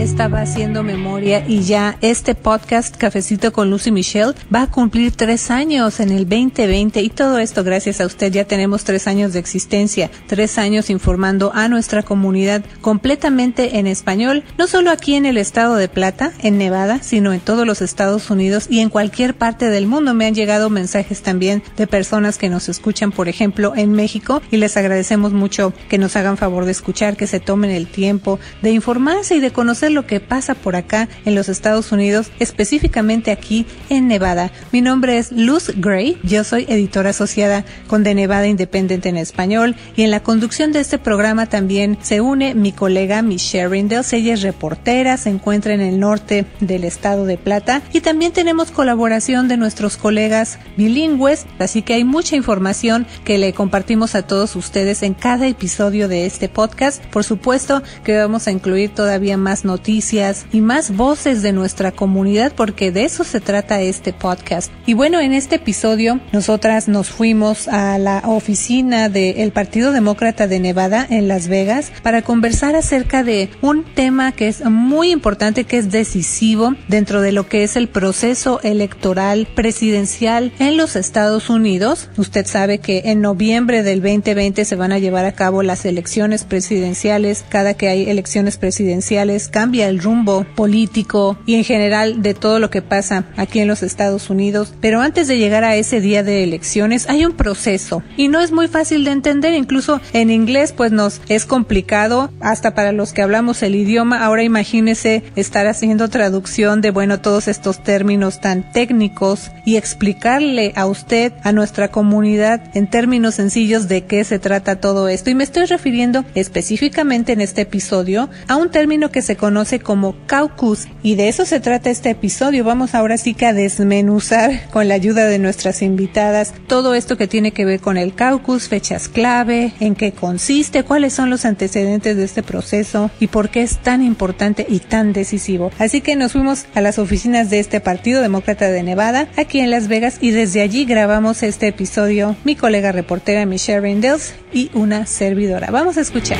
estaba haciendo memoria y ya este podcast Cafecito con Lucy Michelle va a cumplir tres años en el 2020 y todo esto gracias a usted ya tenemos tres años de existencia, tres años informando a nuestra comunidad completamente en español, no solo aquí en el estado de Plata, en Nevada, sino en todos los Estados Unidos y en cualquier parte del mundo. Me han llegado mensajes también de personas que nos escuchan, por ejemplo, en México y les agradecemos mucho que nos hagan favor de escuchar, que se tomen el tiempo de informarse y de conocer lo que pasa por acá en los Estados Unidos, específicamente aquí en Nevada. Mi nombre es Luz Gray, yo soy editora asociada con The Nevada Independent en español y en la conducción de este programa también se une mi colega Michelle Rindels, ella es reportera, se encuentra en el norte del estado de Plata y también tenemos colaboración de nuestros colegas bilingües, así que hay mucha información que le compartimos a todos ustedes en cada episodio de este podcast. Por supuesto que vamos a incluir todavía más noticias noticias y más voces de nuestra comunidad porque de eso se trata este podcast. Y bueno, en este episodio nosotras nos fuimos a la oficina del Partido Demócrata de Nevada en Las Vegas para conversar acerca de un tema que es muy importante, que es decisivo dentro de lo que es el proceso electoral presidencial en los Estados Unidos. Usted sabe que en noviembre del 2020 se van a llevar a cabo las elecciones presidenciales. Cada que hay elecciones presidenciales cambia el rumbo político y en general de todo lo que pasa aquí en los Estados Unidos. Pero antes de llegar a ese día de elecciones hay un proceso y no es muy fácil de entender. Incluso en inglés pues nos es complicado hasta para los que hablamos el idioma. Ahora imagínese estar haciendo traducción de bueno todos estos términos tan técnicos y explicarle a usted, a nuestra comunidad en términos sencillos de qué se trata todo esto. Y me estoy refiriendo específicamente en este episodio a un término que se conoce como caucus y de eso se trata este episodio. Vamos ahora sí que a desmenuzar con la ayuda de nuestras invitadas todo esto que tiene que ver con el caucus, fechas clave, en qué consiste, cuáles son los antecedentes de este proceso y por qué es tan importante y tan decisivo. Así que nos fuimos a las oficinas de este Partido Demócrata de Nevada, aquí en Las Vegas, y desde allí grabamos este episodio mi colega reportera Michelle Rindels y una servidora. Vamos a escuchar.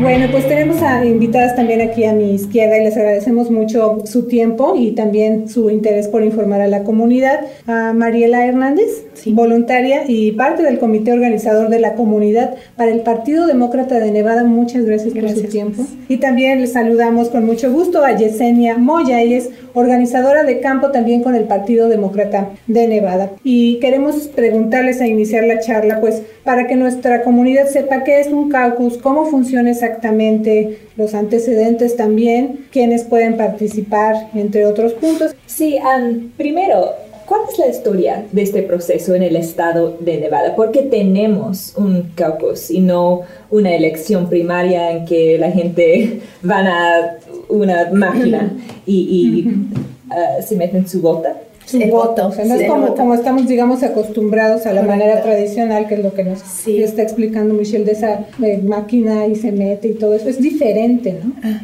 Bueno, pues tenemos a invitadas también aquí a mi izquierda y les agradecemos mucho su tiempo y también su interés por informar a la comunidad. A Mariela Hernández, voluntaria y parte del comité organizador de la comunidad para el Partido Demócrata de Nevada. Muchas gracias, por su tiempo. Y también les saludamos con mucho gusto a Yesenia Moya, ella es organizadora de campo también con el Partido Demócrata de Nevada. Y queremos preguntarles a iniciar la charla, pues, para que nuestra comunidad sepa qué es un caucus, cómo funciona exactamente, los antecedentes también, quiénes pueden participar, entre otros puntos. Sí, primero, ¿Cuál es la historia de este proceso en el estado de Nevada? ¿Por qué tenemos un caucus y no una elección primaria en que la gente van a una máquina y, uh, se meten su vota? el voto. O sea, no es como, como, estamos, digamos, acostumbrados a la manera tradicional, que es lo que nos está explicando Michelle de esa eh, máquina y se mete y todo eso. Es diferente, ¿no? Ah,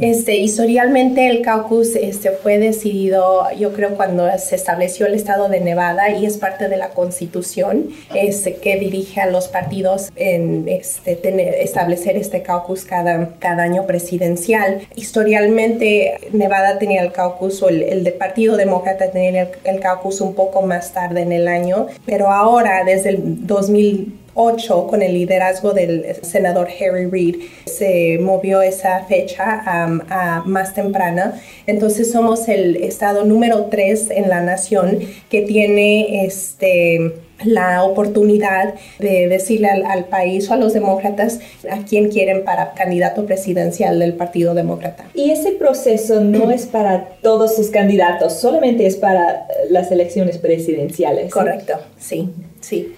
Este, historialmente el caucus este, fue decidido, yo creo, cuando se estableció el estado de Nevada y es parte de la constitución este, que dirige a los partidos en este, tener, establecer este caucus cada, cada año presidencial. Historialmente Nevada tenía el caucus o el, el de Partido Demócrata tener el, caucus un poco más tarde en el año, pero ahora desde el 2008 con el liderazgo del senador Harry Reid se movió esa fecha a más temprana. Entonces somos el estado número 3 en la nación que tiene este la oportunidad de decirle al, país o a los demócratas a quién quieren para candidato presidencial del Partido Demócrata. Y ese proceso no es para todos sus candidatos, solamente es para eh, las elecciones presidenciales. Correcto, sí, sí.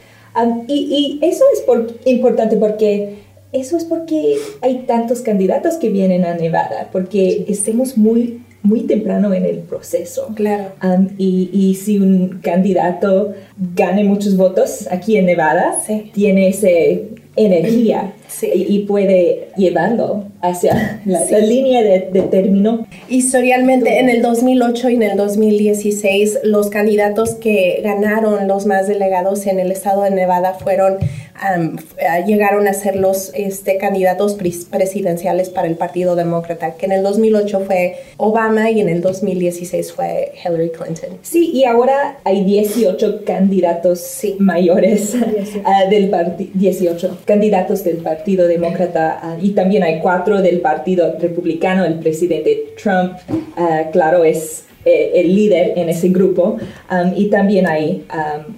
y, eso es importante porque eso es porque hay tantos candidatos que vienen a Nevada, porque estemos muy muy temprano en el proceso. Claro. y, y, si un candidato gane muchos votos aquí en Nevada, tiene ese energía y, puede llevarlo hacia la, línea de, de, término. Historialmente, en el 2008 y en el 2016, los candidatos que ganaron los más delegados en el estado de Nevada fueron llegaron a ser los este, candidatos presidenciales para el Partido Demócrata, que en el 2008 fue Obama y en el 2016 fue Hillary Clinton. Sí, y ahora hay 18 candidatos mayores ah, del partido, 18 candidatos del Partido Demócrata ah, y también hay cuatro del Partido Republicano. El presidente Trump, ah, claro, es eh, el líder en ese grupo um, y también hay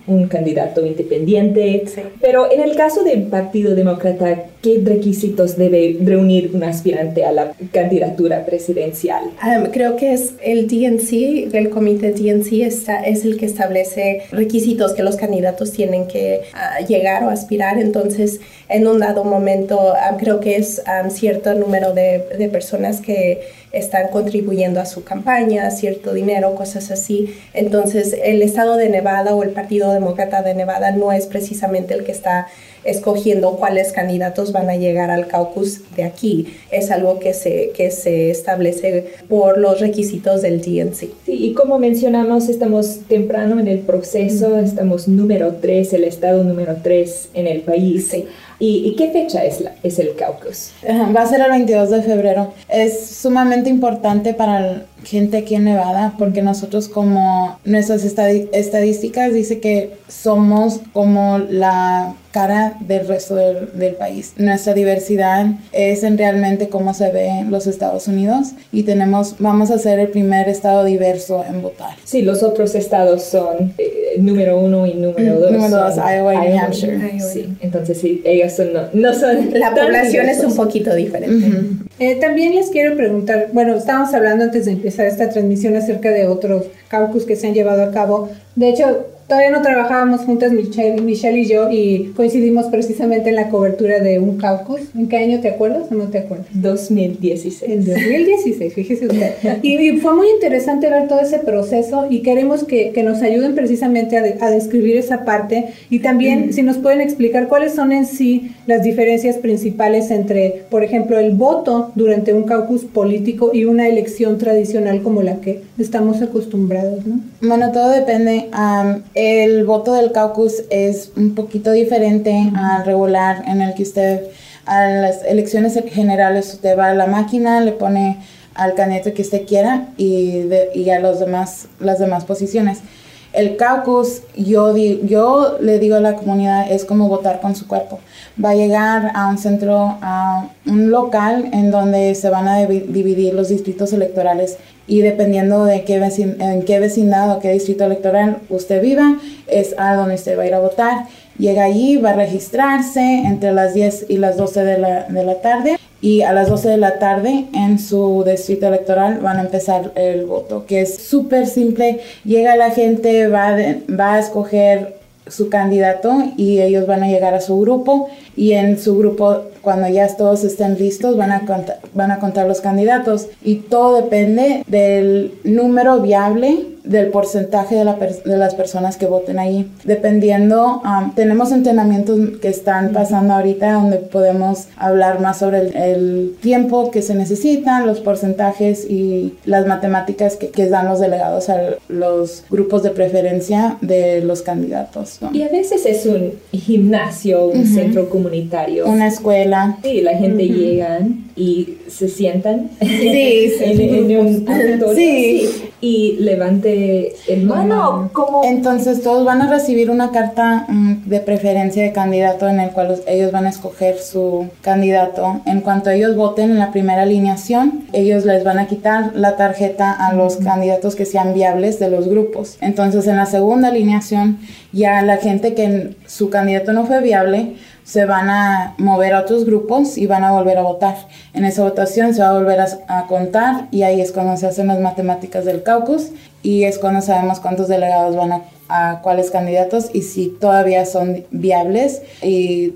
um, un candidato independiente. Pero en el caso del Partido Demócrata, ¿qué requisitos debe reunir un aspirante a la candidatura presidencial? Um, creo que es el DNC, el comité DNC está, es el que establece requisitos que los candidatos tienen que uh, llegar o aspirar. Entonces, en un dado momento, creo que es cierto número de, de personas que están contribuyendo a su campaña, cierto dinero, cosas así. Entonces, el estado de Nevada o el Partido Demócrata de Nevada no es precisamente el que está escogiendo cuáles candidatos van a llegar al caucus de aquí. Es algo que se, que se establece por los requisitos del DNC. Sí, y como mencionamos, estamos temprano en el proceso, estamos número 3, el estado número 3 en el país. Sí. ¿Y, qué fecha es, la, es el caucus? Va a ser el 22 de febrero. Es sumamente importante para la gente aquí en Nevada porque nosotros como nuestras estadísticas dice que somos como la cara del resto del, país. Nuestra diversidad es en realmente cómo se ve en los Estados Unidos y tenemos, vamos a ser el primer estado diverso en votar. Sí, los otros estados son eh, número uno y número dos. Número dos, Iowa y New Hampshire. Sí, entonces sí, ellos son, no, son... La población es un poquito diferente. Eh, también les quiero preguntar, bueno, estábamos hablando antes de empezar esta transmisión acerca de otros caucus que se han llevado a cabo. De hecho, Todavía no trabajábamos juntas Michelle, Michelle y yo y coincidimos precisamente en la cobertura de un caucus. ¿En qué año te acuerdas o no te acuerdas? 2016. En 2016, fíjese usted. Y, fue muy interesante ver todo ese proceso y queremos que, que nos ayuden precisamente a, a, describir esa parte y también si nos pueden explicar cuáles son en sí las diferencias principales entre, por ejemplo, el voto durante un caucus político y una elección tradicional como la que estamos acostumbrados, ¿no? Bueno, todo depende. El voto del caucus es un poquito diferente al regular en el que usted a las elecciones generales usted va a la máquina, le pone al candidato que usted quiera y, y a los demás, las demás posiciones. El caucus, yo, yo le digo a la comunidad, es como votar con su cuerpo. Va a llegar a un centro, a un local en donde se van a dividir los distritos electorales y dependiendo de qué en qué vecindad o qué distrito electoral usted viva, es a donde usted va a ir a votar. Llega allí, va a registrarse entre las 10 y las 12 de la, de la tarde y a las 12 de la tarde en su distrito electoral van a empezar el voto, que es súper simple. Llega la gente, va, va a escoger su candidato y ellos van a llegar a su grupo y en su grupo cuando ya todos estén listos van a contar, van a contar los candidatos y todo depende del número viable del porcentaje de, la de, las personas que voten ahí. Dependiendo, um, tenemos entrenamientos que están pasando ahorita donde podemos hablar más sobre el, tiempo que se necesitan, los porcentajes y las matemáticas que, que, dan los delegados a los grupos de preferencia de los candidatos. Y a veces es un gimnasio, un centro comunitario. Una escuela. Sí, la gente llega y se sientan sí, en, un sí. y levante el mano. como Entonces todos van a recibir una carta mm, de preferencia de candidato en el cual ellos van a escoger su candidato. En cuanto ellos voten en la primera alineación, ellos les van a quitar la tarjeta a los candidatos que sean viables de los grupos. Entonces en la segunda alineación ya la gente que su candidato no fue viable se van a mover a otros grupos y van a volver a votar. En esa votación se va a volver a, contar y ahí es cuando se hacen las matemáticas del caucus y es cuando sabemos cuántos delegados van a, a cuáles candidatos y si todavía son viables y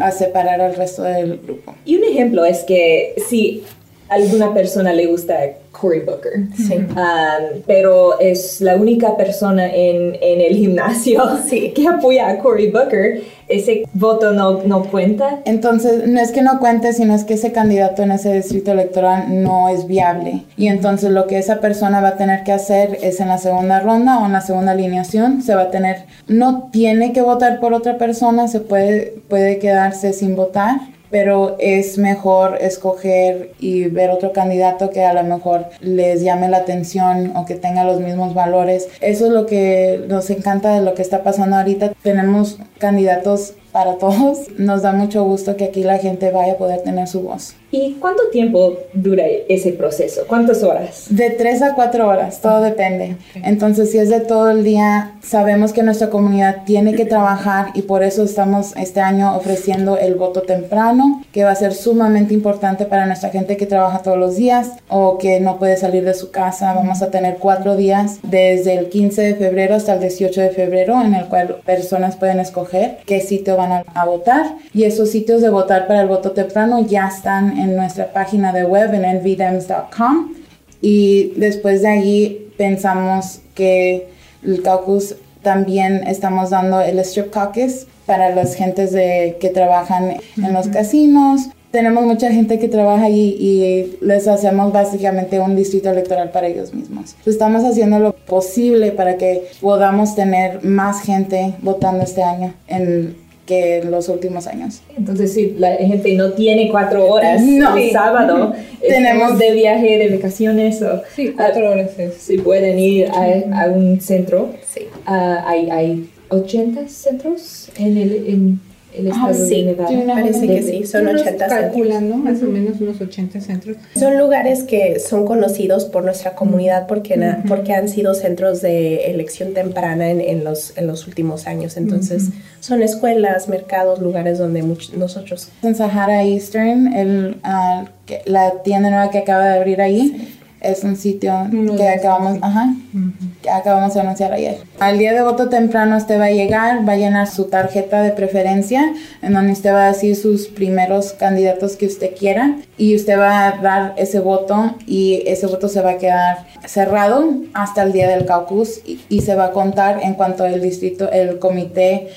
a separar al resto del grupo. Y un ejemplo es que si alguna persona le gusta Cory Booker, um, pero es la única persona en, en el gimnasio que apoya a Cory Booker, ese voto no, no cuenta. Entonces, no es que no cuente, sino es que ese candidato en ese distrito electoral no es viable. Y entonces lo que esa persona va a tener que hacer es en la segunda ronda o en la segunda alineación, se va a tener, no tiene que votar por otra persona, se puede, puede quedarse sin votar pero es mejor escoger y ver otro candidato que a lo mejor les llame la atención o que tenga los mismos valores. Eso es lo que nos encanta de lo que está pasando ahorita. Tenemos candidatos para todos. Nos da mucho gusto que aquí la gente vaya a poder tener su voz. ¿Y cuánto tiempo dura ese proceso? ¿Cuántas horas? De tres a cuatro horas, todo depende. Entonces, si es de todo el día, sabemos que nuestra comunidad tiene que trabajar y por eso estamos este año ofreciendo el voto temprano, que va a ser sumamente importante para nuestra gente que trabaja todos los días o que no puede salir de su casa. Vamos a tener cuatro días desde el 15 de febrero hasta el 18 de febrero en el cual personas pueden escoger qué sitio van a, a votar y esos sitios de votar para el voto temprano ya están en nuestra página de web en nvdems.com y después de allí pensamos que el caucus también estamos dando el strip caucus para las gentes de, que trabajan en los casinos. Tenemos mucha gente que trabaja allí y les hacemos básicamente un distrito electoral para ellos mismos. Estamos haciendo lo posible para que podamos tener más gente votando este año en que en los últimos años. Entonces, si la gente no tiene cuatro horas no. el sábado, tenemos de viaje, de vacaciones, o, sí, cuatro horas. Si pueden ir a, a un centro, sí. Uh, hay, hay 80 centros en el... En, el estado sí, de Nevada. Parece que sí, son 80 calculan, ¿no? Más o menos unos 80 centros. Son lugares que son conocidos por nuestra comunidad porque, uh -huh. porque han sido centros de elección temprana en, en, los, en los últimos años. Entonces, uh -huh. son escuelas, mercados, lugares donde much, nosotros... En Sahara Eastern, el, uh, la tienda nueva que acaba de abrir ahí, sí es un sitio no que acabamos, ajá, uh -huh. que acabamos de anunciar ayer. Al día de voto temprano usted va a llegar, va a llenar su tarjeta de preferencia, en donde usted va a decir sus primeros candidatos que usted quiera y usted va a dar ese voto y ese voto se va a quedar cerrado hasta el día del caucus y, y se va a contar en cuanto el distrito, el comité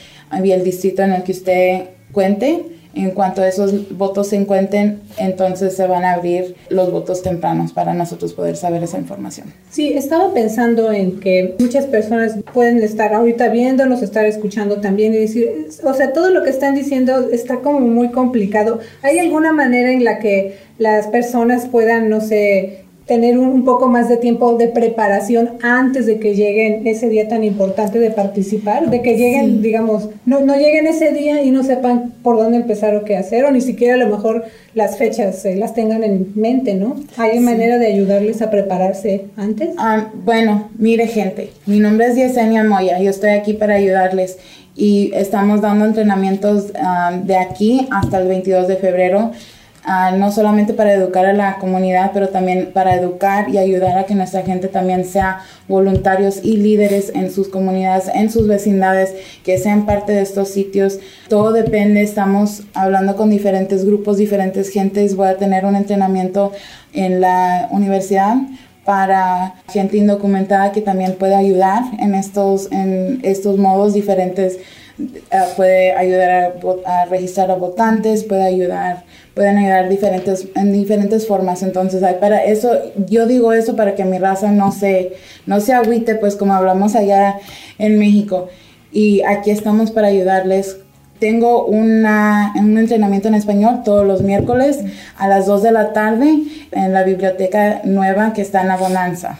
y el distrito en el que usted cuente en cuanto esos votos se encuentren, entonces se van a abrir los votos tempranos para nosotros poder saber esa información. Sí, estaba pensando en que muchas personas pueden estar ahorita viéndonos, estar escuchando también y decir, o sea, todo lo que están diciendo está como muy complicado. ¿Hay alguna manera en la que las personas puedan, no sé, tener un, poco más de tiempo de preparación antes de que lleguen ese día tan importante de participar, de que lleguen, sí. digamos, no, no lleguen ese día y no sepan por dónde empezar o qué hacer, o ni siquiera a lo mejor las fechas eh, las tengan en mente, ¿no? ¿Hay sí. manera de ayudarles a prepararse antes? Um, bueno, mire gente, mi nombre es Yesenia Moya, yo estoy aquí para ayudarles y estamos dando entrenamientos um, de aquí hasta el 22 de febrero. Uh, no solamente para educar a la comunidad, pero también para educar y ayudar a que nuestra gente también sea voluntarios y líderes en sus comunidades, en sus vecindades, que sean parte de estos sitios. Todo depende, estamos hablando con diferentes grupos, diferentes gentes. Voy a tener un entrenamiento en la universidad para gente indocumentada que también puede ayudar en estos, en estos modos diferentes. Uh, puede ayudar a, a registrar a votantes, puede ayudar pueden ayudar diferentes, en diferentes formas. Entonces, para eso, yo digo eso para que mi raza no se, no se agüite, pues como hablamos allá en México. Y aquí estamos para ayudarles. Tengo una, un entrenamiento en español todos los miércoles a las 2 de la tarde en la biblioteca nueva que está en Abonanza.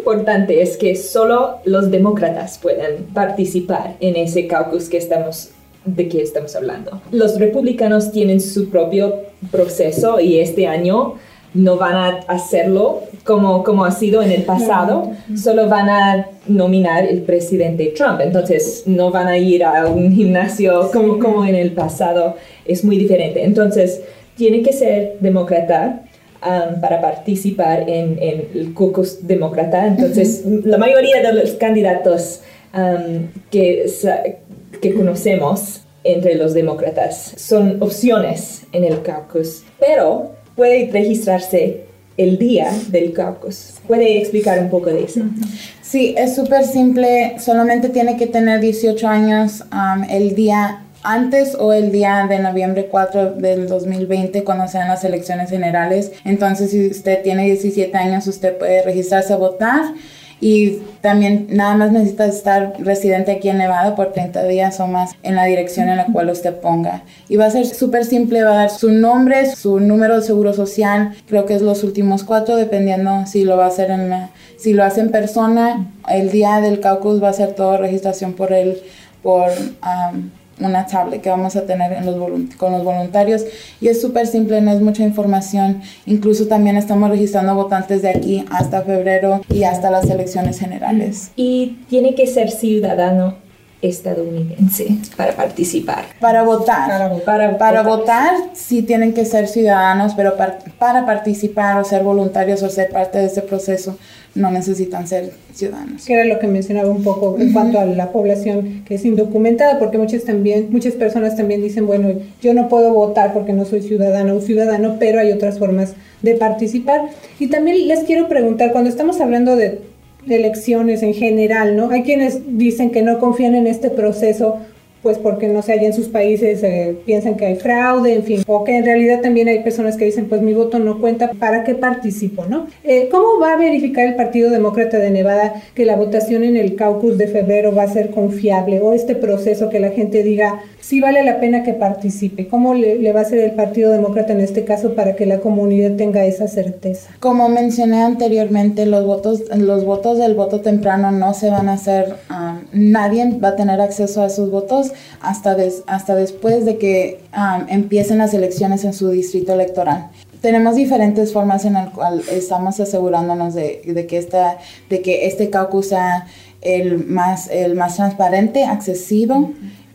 Importante es que solo los demócratas pueden participar en ese caucus que estamos de qué estamos hablando. Los republicanos tienen su propio proceso y este año no van a hacerlo como, como ha sido en el pasado, solo van a nominar el presidente Trump, entonces no van a ir a un gimnasio como, como en el pasado, es muy diferente. Entonces, tiene que ser demócrata um, para participar en, en, el caucus demócrata, entonces uh -huh. la mayoría de los candidatos um, que que conocemos entre los demócratas. Son opciones en el caucus, pero puede registrarse el día del caucus. ¿Puede explicar un poco de eso? Sí, es súper simple. Solamente tiene que tener 18 años um, el día antes o el día de noviembre 4 del 2020 cuando sean las elecciones generales. Entonces, si usted tiene 17 años, usted puede registrarse a votar. Y también nada más necesita estar residente aquí en Nevada por 30 días o más en la dirección en la cual usted ponga. Y va a ser súper simple, va a dar su nombre, su número de seguro social, creo que es los últimos cuatro, dependiendo si lo va a hacer en si lo hace en persona, el día del caucus va a ser toda registración por él, por una tablet que vamos a tener en los con los voluntarios y es súper simple, no es mucha información. Incluso también estamos registrando votantes de aquí hasta febrero y hasta las elecciones generales. Y tiene que ser ciudadano estadounidense para participar. Para votar. Para, para, votar. sí tienen que ser ciudadanos, pero para, para participar o ser voluntarios o ser parte de ese proceso no necesitan ser ciudadanos. Que era lo que mencionaba un poco en cuanto a la población que es indocumentada, porque muchas también, muchas personas también dicen, bueno, yo no puedo votar porque no soy ciudadano o ciudadano, pero hay otras formas de participar. Y también les quiero preguntar, cuando estamos hablando de elecciones en general, ¿no? Hay quienes dicen que no confían en este proceso pues porque no sé, allá en sus países eh, piensan que hay fraude, en fin, o que en realidad también hay personas que dicen, pues mi voto no cuenta, ¿para qué participo? ¿no? Eh, ¿Cómo va a verificar el Partido Demócrata de Nevada que la votación en el caucus de febrero va a ser confiable o este proceso que la gente diga, sí vale la pena que participe? ¿Cómo le, va a hacer el Partido Demócrata en este caso para que la comunidad tenga esa certeza? Como mencioné anteriormente, los votos, los votos del voto temprano no se van a hacer, um, nadie va a tener acceso a sus votos hasta, hasta después de que um, empiecen las elecciones en su distrito electoral. Tenemos diferentes formas en las cuales estamos asegurándonos de, de, que esta, de que este caucus sea el más, el más transparente, accesible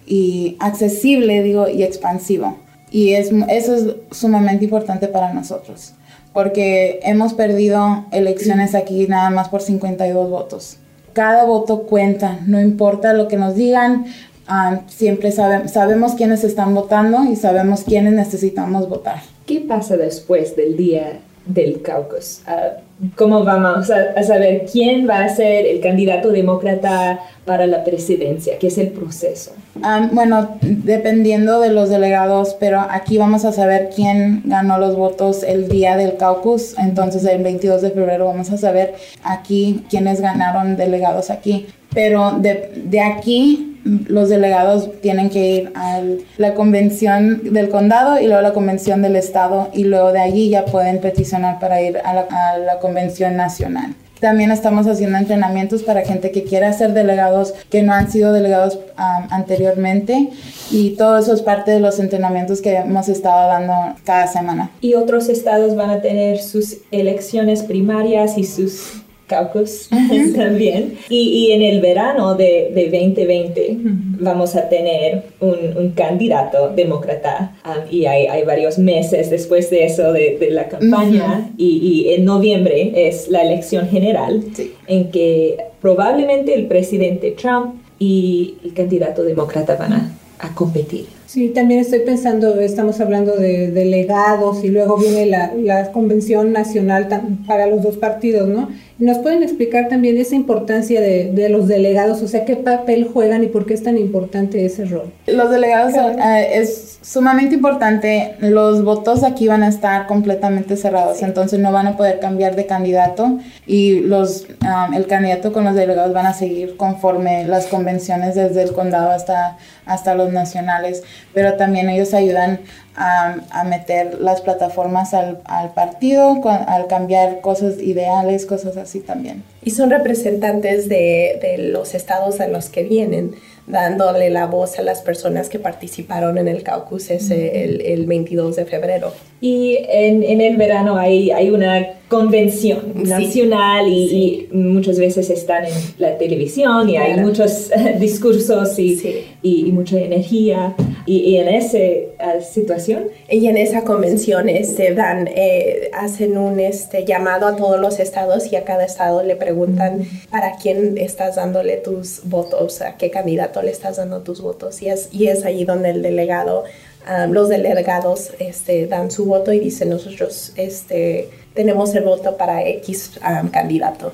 y accesible, digo, y expansivo. Y es, eso es sumamente importante para nosotros, porque hemos perdido elecciones aquí nada más por 52 votos. Cada voto cuenta, no importa lo que nos digan, Ah, siempre sabemos quiénes están votando y sabemos quiénes necesitamos votar. ¿Qué pasa después del día del caucus? Ah, ¿Cómo vamos a, saber quién va a ser el candidato demócrata para la presidencia? ¿Qué es el proceso? Ah, bueno, dependiendo de los delegados, pero aquí vamos a saber quién ganó los votos el día del caucus. Entonces, el 22 de febrero vamos a saber aquí quiénes ganaron delegados aquí. Pero de, de aquí los delegados tienen que ir a la convención del condado y luego a la convención del estado y luego de allí ya pueden peticionar para ir a la, convención nacional. También estamos haciendo entrenamientos para gente que quiera ser delegados, que no han sido delegados anteriormente. Y todo eso es parte de los entrenamientos que hemos estado dando cada semana. Y otros estados van a tener sus elecciones primarias y sus caucus también. Y, y, en el verano de, de 2020 vamos a tener un, un candidato demócrata. Um, y hay, hay, varios meses después de eso de, de la campaña. Y, y, en noviembre es la elección general en que probablemente el presidente Trump y el candidato demócrata van a, a competir. Sí, también estoy pensando, estamos hablando de delegados y luego viene la, la convención nacional para los dos partidos, ¿no? ¿Nos pueden explicar también esa importancia de, de, los delegados? O sea, ¿qué papel juegan y por qué es tan importante ese rol? Los delegados eh, es sumamente importante. Los votos aquí van a estar completamente cerrados, entonces no van a poder cambiar de candidato y los, um, el candidato con los delegados van a seguir conforme las convenciones desde el condado hasta, hasta los nacionales. Pero también ellos ayudan a, meter las plataformas al, al partido, al cambiar cosas ideales, cosas así también. Y son representantes de, de los estados a los que vienen dándole la voz a las personas que participaron en el caucus ese, el, el 22 de febrero. Y en, en, el verano hay, hay una convención nacional y, muchas veces están en la televisión y hay muchos discursos y, y, mucha energía. Y, en esa uh, situación. Y en esa convención este, dan, eh, hacen un este, llamado a todos los estados y a cada estado le preguntan para quién estás dándole tus votos, a qué candidato le estás dando tus votos. Y es, y es allí donde el delegado, um, los delegados este, dan su voto y dicen nosotros este, tenemos el voto para X um, candidato.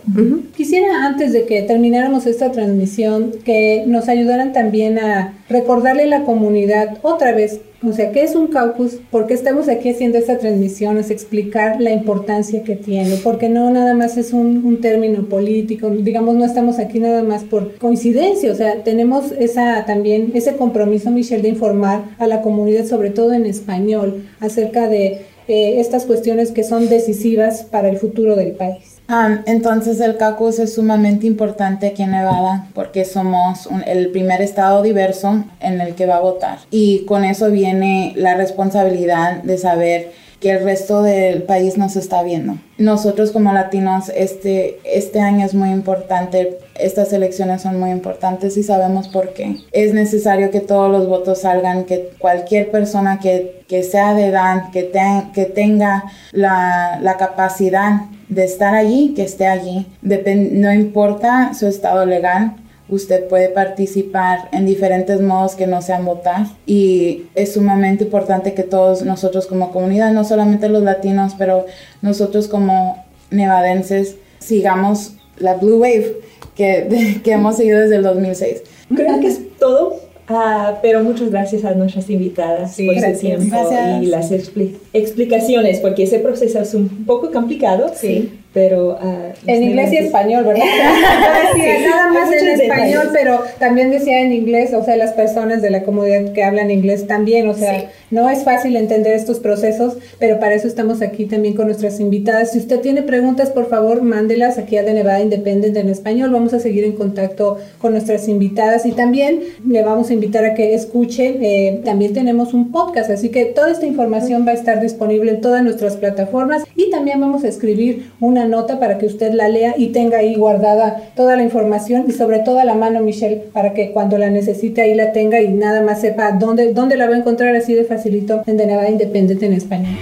Quisiera antes de que termináramos esta transmisión que nos ayudaran también a recordarle a la comunidad otra vez o sea, ¿qué es un caucus? ¿Por qué estamos aquí haciendo esta transmisión? Es explicar la importancia que tiene, porque no nada más es un, un, término político, digamos, no estamos aquí nada más por coincidencia, o sea, tenemos esa también, ese compromiso, Michelle, de informar a la comunidad, sobre todo en español, acerca de eh, estas cuestiones que son decisivas para el futuro del país. Entonces el caucus es sumamente importante aquí en Nevada porque somos el primer estado diverso en el que va a votar. Y con eso viene la responsabilidad de saber que el resto del país nos está viendo. Nosotros como latinos, este, este año es muy importante, estas elecciones son muy importantes y sabemos por qué. Es necesario que todos los votos salgan, que cualquier persona que, que sea de edad, que, que tenga la, la capacidad de estar allí, que esté allí. no importa su estado legal, usted puede participar en diferentes modos que no sean votar y es sumamente importante que todos nosotros como comunidad, no solamente los latinos, pero nosotros como nevadenses sigamos la Blue Wave que, que hemos seguido desde el 2006. Creo que es todo Ah, pero muchas gracias a nuestras invitadas por gracias. su tiempo y las explicaciones, porque ese proceso es un poco complicado. Sí pero... Uh, en inglés y español, ¿verdad? nada más en español, pero también decía en inglés, o sea, las personas de la comunidad que hablan inglés también, o sea, no es fácil entender estos procesos, pero para eso estamos aquí también con nuestras invitadas. Si usted tiene preguntas, por favor, mándelas aquí a De Nevada Independent en español. Vamos a seguir en contacto con nuestras invitadas y también le vamos a invitar a que escuche. Eh, también tenemos un podcast, así que toda esta información va a estar disponible en todas nuestras plataformas y también vamos a escribir una nota para que usted la lea y tenga ahí guardada toda la información y sobre todo a la mano, Michelle, para que cuando la necesite ahí la tenga y nada más sepa dónde, dónde la va a encontrar así de facilito en De Nevada Independiente en español.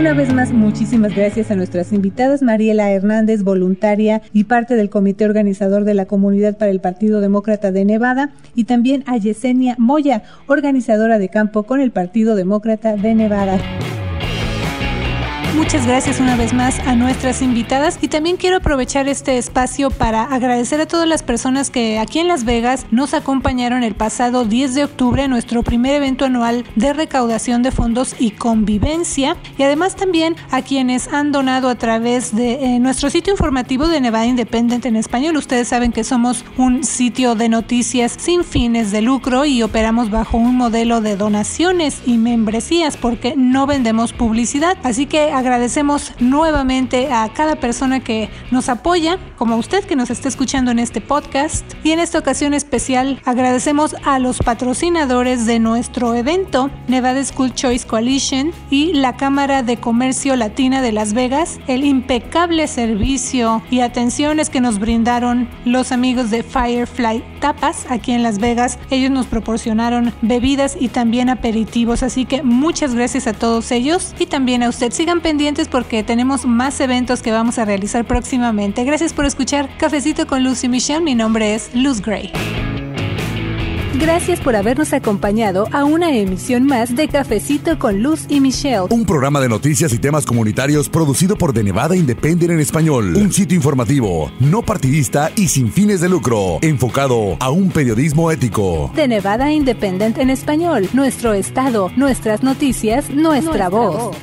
Una vez más, muchísimas gracias a nuestras invitadas, Mariela Hernández, voluntaria y parte del comité organizador de la comunidad para el Partido Demócrata de Nevada, y también a Yesenia Moya, organizadora de campo con el Partido Demócrata de Nevada. Muchas gracias una vez más a nuestras invitadas y también quiero aprovechar este espacio para agradecer a todas las personas que aquí en Las Vegas nos acompañaron el pasado 10 de octubre a nuestro primer evento anual de recaudación de fondos y convivencia y además también a quienes han donado a través de eh, nuestro sitio informativo de Nevada Independent en español. Ustedes saben que somos un sitio de noticias sin fines de lucro y operamos bajo un modelo de donaciones y membresías porque no vendemos publicidad. Así que Agradecemos nuevamente a cada persona que nos apoya, como usted que nos está escuchando en este podcast. Y en esta ocasión especial agradecemos a los patrocinadores de nuestro evento, Nevada School Choice Coalition y la Cámara de Comercio Latina de Las Vegas, el impecable servicio y atenciones que nos brindaron los amigos de Firefly Tapas aquí en Las Vegas. Ellos nos proporcionaron bebidas y también aperitivos, así que muchas gracias a todos ellos y también a usted. Sigan pendientes porque tenemos más eventos que vamos a realizar próximamente. Gracias por escuchar Cafecito con Lucy Michelle. Mi nombre es Luz Gray. Gracias por habernos acompañado a una emisión más de Cafecito con Luz y Michelle. Un programa de noticias y temas comunitarios producido por The Nevada Independent en español. Un sitio informativo, no partidista y sin fines de lucro, enfocado a un periodismo ético. The Nevada Independent en español. Nuestro estado, nuestras noticias, nuestra, voz.